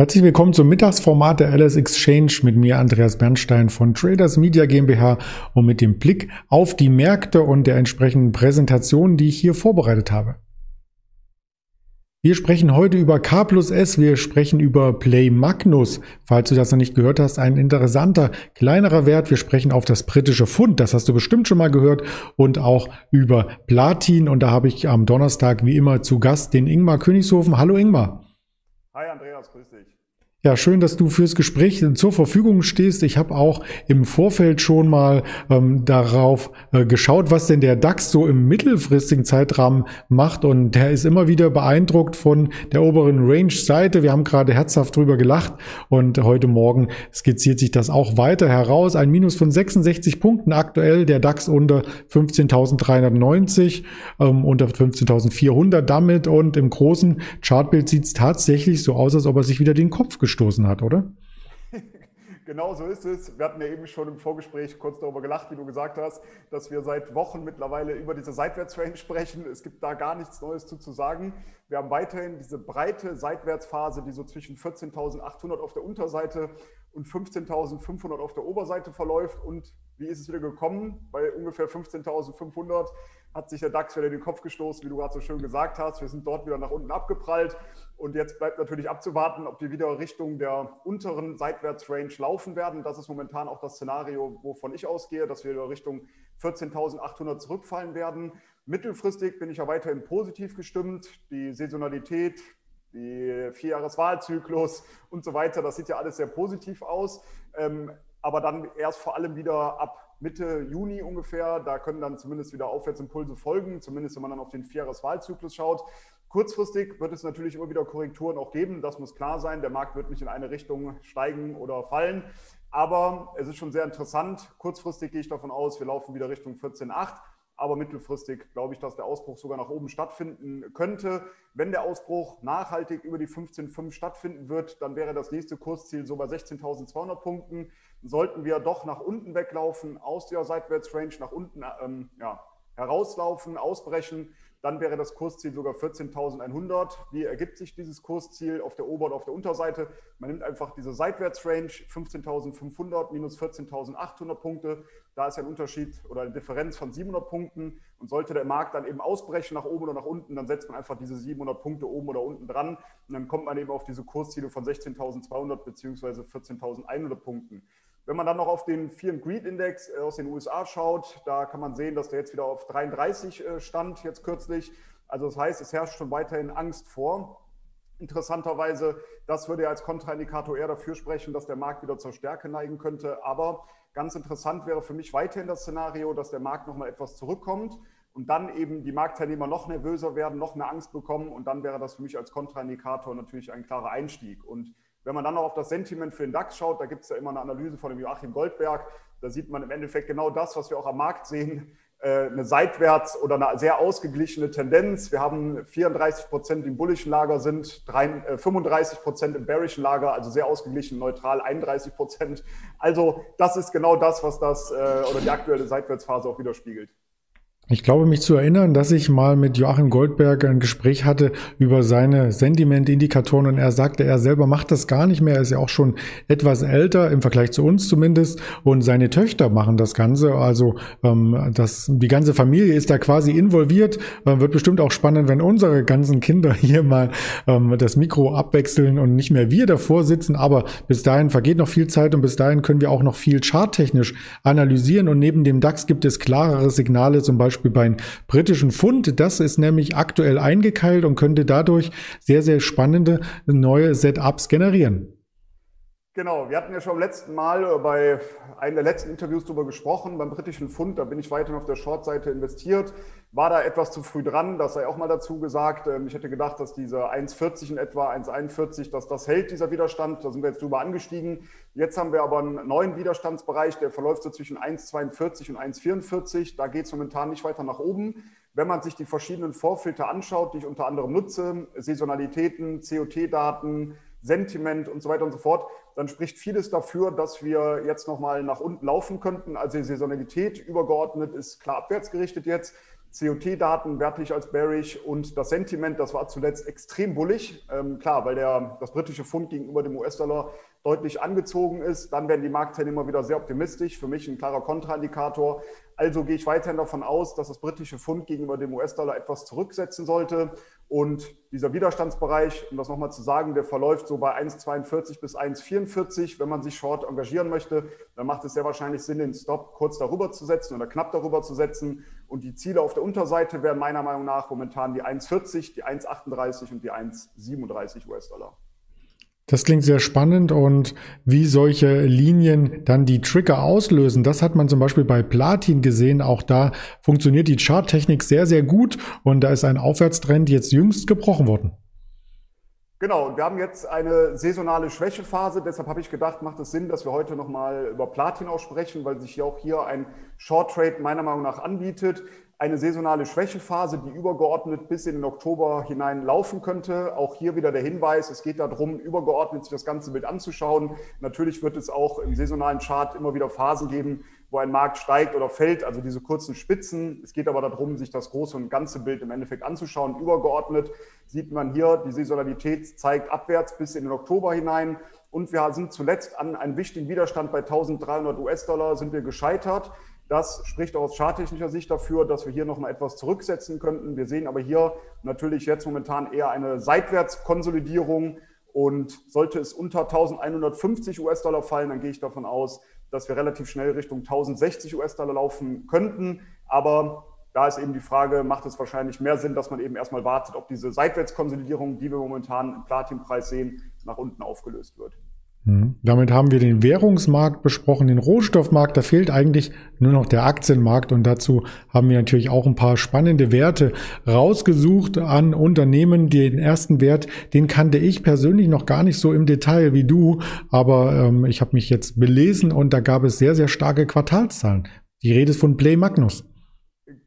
Herzlich willkommen zum Mittagsformat der LS Exchange mit mir Andreas Bernstein von Traders Media GmbH und mit dem Blick auf die Märkte und der entsprechenden Präsentation, die ich hier vorbereitet habe. Wir sprechen heute über K plus S, wir sprechen über Play Magnus. Falls du das noch nicht gehört hast, ein interessanter, kleinerer Wert. Wir sprechen auf das britische Pfund, das hast du bestimmt schon mal gehört, und auch über Platin. Und da habe ich am Donnerstag wie immer zu Gast den Ingmar Königshofen. Hallo Ingmar. Hi Andreas, grüß dich. Ja, schön, dass du fürs Gespräch zur Verfügung stehst. Ich habe auch im Vorfeld schon mal ähm, darauf äh, geschaut, was denn der DAX so im mittelfristigen Zeitrahmen macht. Und der ist immer wieder beeindruckt von der oberen Range-Seite. Wir haben gerade herzhaft drüber gelacht. Und heute Morgen skizziert sich das auch weiter heraus. Ein Minus von 66 Punkten aktuell. Der DAX unter 15.390, ähm, unter 15.400 damit. Und im großen Chartbild sieht es tatsächlich so aus, als ob er sich wieder den Kopf gestoßen hat, oder? Genau so ist es. Wir hatten ja eben schon im Vorgespräch kurz darüber gelacht, wie du gesagt hast, dass wir seit Wochen mittlerweile über diese Seitwärtsrange sprechen. Es gibt da gar nichts Neues zu, zu sagen. Wir haben weiterhin diese breite Seitwärtsphase, die so zwischen 14.800 auf der Unterseite und 15.500 auf der Oberseite verläuft. Und wie ist es wieder gekommen? Bei ungefähr 15.500 hat sich der DAX wieder den Kopf gestoßen, wie du gerade so schön gesagt hast. Wir sind dort wieder nach unten abgeprallt. Und jetzt bleibt natürlich abzuwarten, ob wir wieder Richtung der unteren Seitwärtsrange laufen werden. Das ist momentan auch das Szenario, wovon ich ausgehe, dass wir wieder Richtung 14.800 zurückfallen werden. Mittelfristig bin ich ja weiterhin positiv gestimmt. Die Saisonalität, die Vierjahreswahlzyklus und so weiter, das sieht ja alles sehr positiv aus. Ähm, aber dann erst vor allem wieder ab Mitte Juni ungefähr. Da können dann zumindest wieder Aufwärtsimpulse folgen, zumindest wenn man dann auf den Vierjahreswahlzyklus schaut. Kurzfristig wird es natürlich immer wieder Korrekturen auch geben. Das muss klar sein. Der Markt wird nicht in eine Richtung steigen oder fallen. Aber es ist schon sehr interessant. Kurzfristig gehe ich davon aus, wir laufen wieder Richtung 14,8. Aber mittelfristig glaube ich, dass der Ausbruch sogar nach oben stattfinden könnte. Wenn der Ausbruch nachhaltig über die 15,5 stattfinden wird, dann wäre das nächste Kursziel so bei 16.200 Punkten. Sollten wir doch nach unten weglaufen, aus der Seitwärtsrange nach unten ähm, ja, herauslaufen, ausbrechen, dann wäre das Kursziel sogar 14.100. Wie ergibt sich dieses Kursziel auf der Ober- und auf der Unterseite? Man nimmt einfach diese Seitwärtsrange 15.500 minus 14.800 Punkte. Da ist ein Unterschied oder eine Differenz von 700 Punkten. Und sollte der Markt dann eben ausbrechen nach oben oder nach unten, dann setzt man einfach diese 700 Punkte oben oder unten dran. Und dann kommt man eben auf diese Kursziele von 16.200 bzw. 14.100 Punkten. Wenn man dann noch auf den and Greed Index äh, aus den USA schaut, da kann man sehen, dass der jetzt wieder auf 33 äh, stand, jetzt kürzlich. Also das heißt, es herrscht schon weiterhin Angst vor. Interessanterweise, das würde ja als Kontraindikator eher dafür sprechen, dass der Markt wieder zur Stärke neigen könnte. Aber ganz interessant wäre für mich weiterhin das Szenario, dass der Markt nochmal etwas zurückkommt und dann eben die Marktteilnehmer noch nervöser werden, noch mehr Angst bekommen. Und dann wäre das für mich als Kontraindikator natürlich ein klarer Einstieg. Und wenn man dann noch auf das Sentiment für den DAX schaut, da gibt es ja immer eine Analyse von dem Joachim Goldberg. Da sieht man im Endeffekt genau das, was wir auch am Markt sehen. Äh, eine seitwärts oder eine sehr ausgeglichene Tendenz. Wir haben 34 Prozent im bullischen Lager sind, 35 äh, Prozent im bearischen Lager, also sehr ausgeglichen, neutral 31 Prozent. Also das ist genau das, was das äh, oder die aktuelle Seitwärtsphase auch widerspiegelt. Ich glaube, mich zu erinnern, dass ich mal mit Joachim Goldberg ein Gespräch hatte über seine Sentimentindikatoren und er sagte, er selber macht das gar nicht mehr. Er ist ja auch schon etwas älter im Vergleich zu uns zumindest und seine Töchter machen das Ganze. Also ähm, das, die ganze Familie ist da quasi involviert. Äh, wird bestimmt auch spannend, wenn unsere ganzen Kinder hier mal ähm, das Mikro abwechseln und nicht mehr wir davor sitzen. Aber bis dahin vergeht noch viel Zeit und bis dahin können wir auch noch viel charttechnisch analysieren und neben dem DAX gibt es klarere Signale, zum Beispiel Beispiel beim britischen Pfund. Das ist nämlich aktuell eingekeilt und könnte dadurch sehr, sehr spannende neue Setups generieren. Genau, wir hatten ja schon beim letzten Mal äh, bei einem der letzten Interviews darüber gesprochen, beim britischen Pfund, da bin ich weiterhin auf der Short-Seite investiert, war da etwas zu früh dran, das sei auch mal dazu gesagt. Ähm, ich hätte gedacht, dass diese 1,40 in etwa, 1,41, dass das hält, dieser Widerstand, da sind wir jetzt drüber angestiegen. Jetzt haben wir aber einen neuen Widerstandsbereich, der verläuft so zwischen 1,42 und 1,44, da geht es momentan nicht weiter nach oben. Wenn man sich die verschiedenen Vorfilter anschaut, die ich unter anderem nutze, Saisonalitäten, COT-Daten, Sentiment und so weiter und so fort, dann spricht vieles dafür, dass wir jetzt nochmal nach unten laufen könnten. Also die Saisonalität übergeordnet ist klar abwärts gerichtet jetzt. COT-Daten werte ich als bearish und das Sentiment, das war zuletzt extrem bullig. Ähm, klar, weil der, das britische Pfund gegenüber dem US-Dollar deutlich angezogen ist. Dann werden die Marktteilnehmer wieder sehr optimistisch. Für mich ein klarer Kontraindikator. Also gehe ich weiterhin davon aus, dass das britische Pfund gegenüber dem US-Dollar etwas zurücksetzen sollte. Und dieser Widerstandsbereich, um das nochmal zu sagen, der verläuft so bei 1,42 bis 1,44. Wenn man sich short engagieren möchte, dann macht es sehr wahrscheinlich Sinn, den Stop kurz darüber zu setzen oder knapp darüber zu setzen. Und die Ziele auf der Unterseite wären meiner Meinung nach momentan die 1,40, die 1,38 und die 1,37 US-Dollar. Das klingt sehr spannend und wie solche Linien dann die Trigger auslösen, das hat man zum Beispiel bei Platin gesehen. Auch da funktioniert die Charttechnik sehr, sehr gut und da ist ein Aufwärtstrend jetzt jüngst gebrochen worden. Genau, wir haben jetzt eine saisonale Schwächephase. Deshalb habe ich gedacht, macht es Sinn, dass wir heute nochmal über Platin auch sprechen, weil sich ja auch hier ein Short Trade meiner Meinung nach anbietet eine saisonale Schwächephase, die übergeordnet bis in den Oktober hinein laufen könnte. Auch hier wieder der Hinweis, es geht darum, übergeordnet sich das ganze Bild anzuschauen. Natürlich wird es auch im saisonalen Chart immer wieder Phasen geben, wo ein Markt steigt oder fällt, also diese kurzen Spitzen. Es geht aber darum, sich das große und ganze Bild im Endeffekt anzuschauen. Übergeordnet sieht man hier, die Saisonalität zeigt abwärts bis in den Oktober hinein. Und wir sind zuletzt an einem wichtigen Widerstand bei 1300 US-Dollar sind wir gescheitert. Das spricht aus charttechnischer Sicht dafür, dass wir hier nochmal etwas zurücksetzen könnten. Wir sehen aber hier natürlich jetzt momentan eher eine Seitwärtskonsolidierung. Und sollte es unter 1150 US-Dollar fallen, dann gehe ich davon aus, dass wir relativ schnell Richtung 1060 US-Dollar laufen könnten. Aber da ist eben die Frage, macht es wahrscheinlich mehr Sinn, dass man eben erstmal wartet, ob diese Seitwärtskonsolidierung, die wir momentan im Platinpreis sehen, nach unten aufgelöst wird. Mhm. Damit haben wir den Währungsmarkt besprochen, den Rohstoffmarkt. Da fehlt eigentlich nur noch der Aktienmarkt. Und dazu haben wir natürlich auch ein paar spannende Werte rausgesucht an Unternehmen. Den ersten Wert, den kannte ich persönlich noch gar nicht so im Detail wie du. Aber ähm, ich habe mich jetzt belesen und da gab es sehr, sehr starke Quartalszahlen. Die Rede ist von Play Magnus.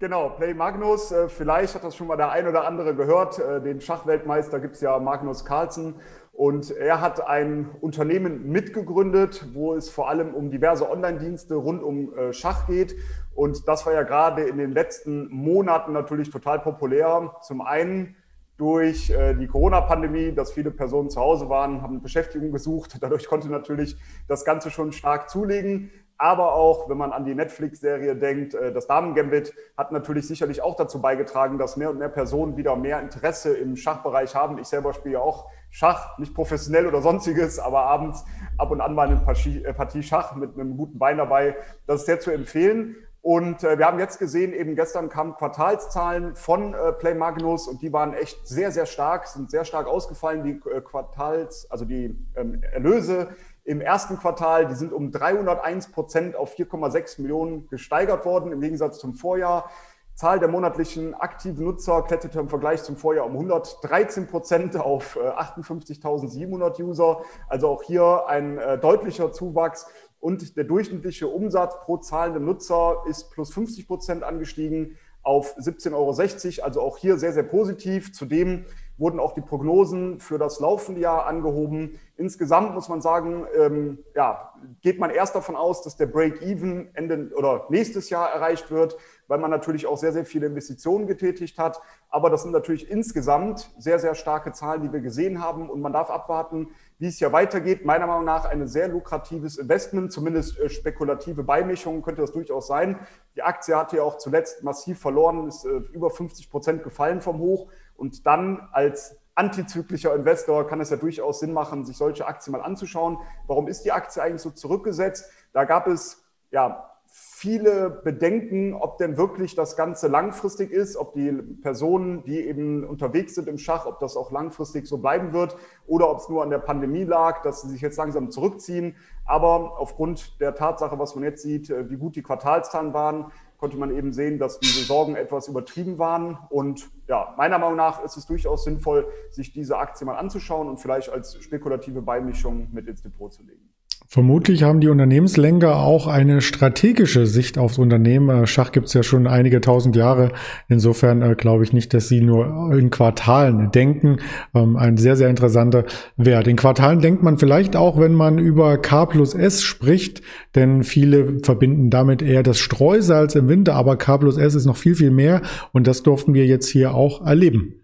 Genau, Play Magnus. Äh, vielleicht hat das schon mal der ein oder andere gehört. Äh, den Schachweltmeister gibt es ja Magnus Carlsen. Und er hat ein Unternehmen mitgegründet, wo es vor allem um diverse Online-Dienste rund um äh, Schach geht. Und das war ja gerade in den letzten Monaten natürlich total populär. Zum einen durch die Corona-Pandemie, dass viele Personen zu Hause waren, haben Beschäftigung gesucht. Dadurch konnte natürlich das Ganze schon stark zulegen. Aber auch, wenn man an die Netflix-Serie denkt, äh, das Damen-Gambit hat natürlich sicherlich auch dazu beigetragen, dass mehr und mehr Personen wieder mehr Interesse im Schachbereich haben. Ich selber spiele auch Schach, nicht professionell oder sonstiges, aber abends ab und an mal eine äh, Partie Schach mit einem guten Bein dabei. Das ist sehr zu empfehlen. Und äh, wir haben jetzt gesehen, eben gestern kamen Quartalszahlen von äh, Play Magnus und die waren echt sehr, sehr stark, sind sehr stark ausgefallen, die äh, Quartals, also die ähm, Erlöse im ersten Quartal, die sind um 301 Prozent auf 4,6 Millionen gesteigert worden im Gegensatz zum Vorjahr. Zahl der monatlichen aktiven Nutzer kletterte im Vergleich zum Vorjahr um 113 Prozent auf 58.700 äh, User. Also auch hier ein äh, deutlicher Zuwachs. Und der durchschnittliche Umsatz pro zahlenden Nutzer ist plus 50 Prozent angestiegen auf 17,60 Euro. Also auch hier sehr, sehr positiv. Zudem wurden auch die Prognosen für das laufende Jahr angehoben. Insgesamt muss man sagen, ähm, ja, geht man erst davon aus, dass der Break-Even Ende oder nächstes Jahr erreicht wird, weil man natürlich auch sehr, sehr viele Investitionen getätigt hat. Aber das sind natürlich insgesamt sehr, sehr starke Zahlen, die wir gesehen haben. Und man darf abwarten, wie es hier weitergeht. Meiner Meinung nach ein sehr lukratives Investment, zumindest äh, spekulative Beimischungen könnte das durchaus sein. Die Aktie hat ja auch zuletzt massiv verloren, ist äh, über 50 Prozent gefallen vom Hoch. Und dann als antizyklischer Investor kann es ja durchaus Sinn machen, sich solche Aktien mal anzuschauen. Warum ist die Aktie eigentlich so zurückgesetzt? Da gab es ja viele Bedenken, ob denn wirklich das Ganze langfristig ist, ob die Personen, die eben unterwegs sind im Schach, ob das auch langfristig so bleiben wird oder ob es nur an der Pandemie lag, dass sie sich jetzt langsam zurückziehen. Aber aufgrund der Tatsache, was man jetzt sieht, wie gut die Quartalszahlen waren, konnte man eben sehen, dass diese Sorgen etwas übertrieben waren. Und ja, meiner Meinung nach ist es durchaus sinnvoll, sich diese Aktie mal anzuschauen und vielleicht als spekulative Beimischung mit ins Depot zu legen. Vermutlich haben die Unternehmenslenker auch eine strategische Sicht aufs Unternehmen. Äh, Schach gibt es ja schon einige tausend Jahre. Insofern äh, glaube ich nicht, dass sie nur in Quartalen denken. Ähm, ein sehr, sehr interessanter Wert. In Quartalen denkt man vielleicht auch, wenn man über K plus S spricht, denn viele verbinden damit eher das Streusalz im Winter, aber K plus S ist noch viel, viel mehr und das durften wir jetzt hier auch erleben.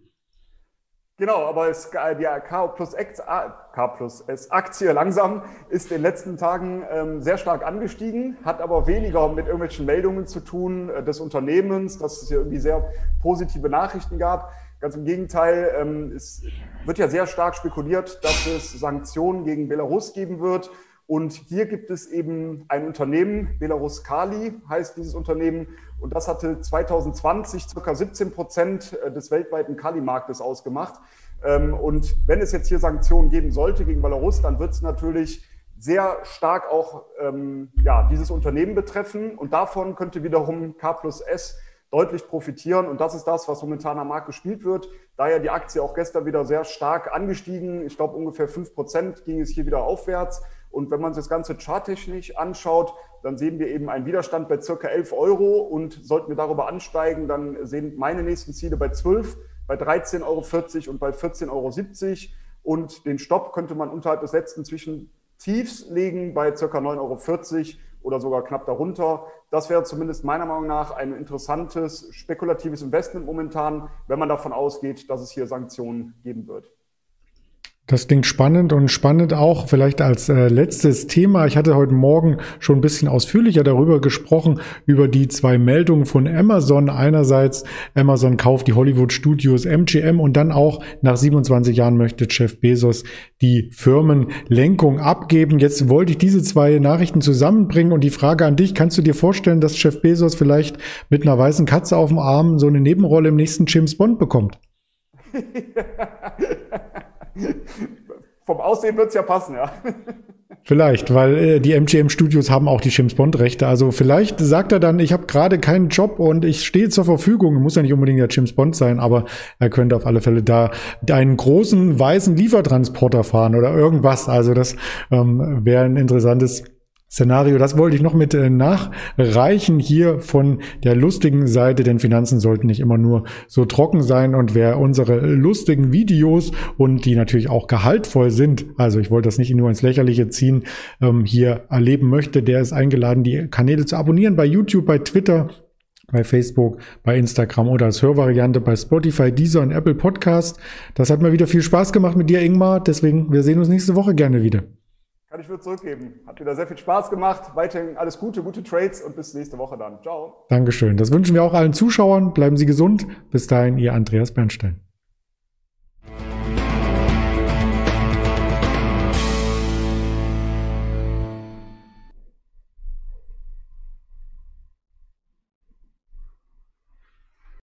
Genau, aber es, die K plus, X, K plus S Aktie langsam ist in den letzten Tagen ähm, sehr stark angestiegen, hat aber weniger mit irgendwelchen Meldungen zu tun äh, des Unternehmens, dass es hier irgendwie sehr positive Nachrichten gab. Ganz im Gegenteil, ähm, es wird ja sehr stark spekuliert, dass es Sanktionen gegen Belarus geben wird. Und hier gibt es eben ein Unternehmen, Belarus Kali heißt dieses Unternehmen, und das hatte 2020 circa 17 Prozent äh, des weltweiten Kali-Marktes ausgemacht. Ähm, und wenn es jetzt hier Sanktionen geben sollte gegen Belarus, dann wird es natürlich sehr stark auch ähm, ja, dieses Unternehmen betreffen. Und davon könnte wiederum K plus S deutlich profitieren. Und das ist das, was momentan am Markt gespielt wird. Daher die Aktie auch gestern wieder sehr stark angestiegen. Ich glaube, ungefähr 5 Prozent ging es hier wieder aufwärts. Und wenn man sich das Ganze charttechnisch anschaut, dann sehen wir eben einen Widerstand bei circa 11 Euro. Und sollten wir darüber ansteigen, dann sehen meine nächsten Ziele bei 12, bei 13,40 Euro und bei 14,70 Euro. Und den Stopp könnte man unterhalb des letzten Zwischentiefs legen bei circa 9,40 Euro oder sogar knapp darunter. Das wäre zumindest meiner Meinung nach ein interessantes, spekulatives Investment momentan, wenn man davon ausgeht, dass es hier Sanktionen geben wird. Das klingt spannend und spannend auch vielleicht als äh, letztes Thema. Ich hatte heute Morgen schon ein bisschen ausführlicher darüber gesprochen, über die zwei Meldungen von Amazon. Einerseits, Amazon kauft die Hollywood Studios MGM und dann auch nach 27 Jahren möchte Jeff Bezos die Firmenlenkung abgeben. Jetzt wollte ich diese zwei Nachrichten zusammenbringen und die Frage an dich, kannst du dir vorstellen, dass Jeff Bezos vielleicht mit einer weißen Katze auf dem Arm so eine Nebenrolle im nächsten James Bond bekommt? Vom Aussehen wird es ja passen, ja. Vielleicht, weil äh, die MGM Studios haben auch die James Bond Rechte. Also vielleicht sagt er dann, ich habe gerade keinen Job und ich stehe zur Verfügung. Muss ja nicht unbedingt der James Bond sein, aber er könnte auf alle Fälle da einen großen weißen Liefertransporter fahren oder irgendwas. Also das ähm, wäre ein interessantes Szenario. Das wollte ich noch mit äh, nachreichen hier von der lustigen Seite, denn Finanzen sollten nicht immer nur so trocken sein und wer unsere lustigen Videos und die natürlich auch gehaltvoll sind, also ich wollte das nicht nur ins Lächerliche ziehen, ähm, hier erleben möchte, der ist eingeladen, die Kanäle zu abonnieren bei YouTube, bei Twitter, bei Facebook, bei Instagram oder als Hörvariante bei Spotify, Deezer und Apple Podcast. Das hat mir wieder viel Spaß gemacht mit dir, Ingmar. Deswegen, wir sehen uns nächste Woche gerne wieder. Kann ich nur zurückgeben. Hat wieder sehr viel Spaß gemacht. Weiterhin alles Gute, gute Trades und bis nächste Woche dann. Ciao. Dankeschön. Das wünschen wir auch allen Zuschauern. Bleiben Sie gesund. Bis dahin, Ihr Andreas Bernstein.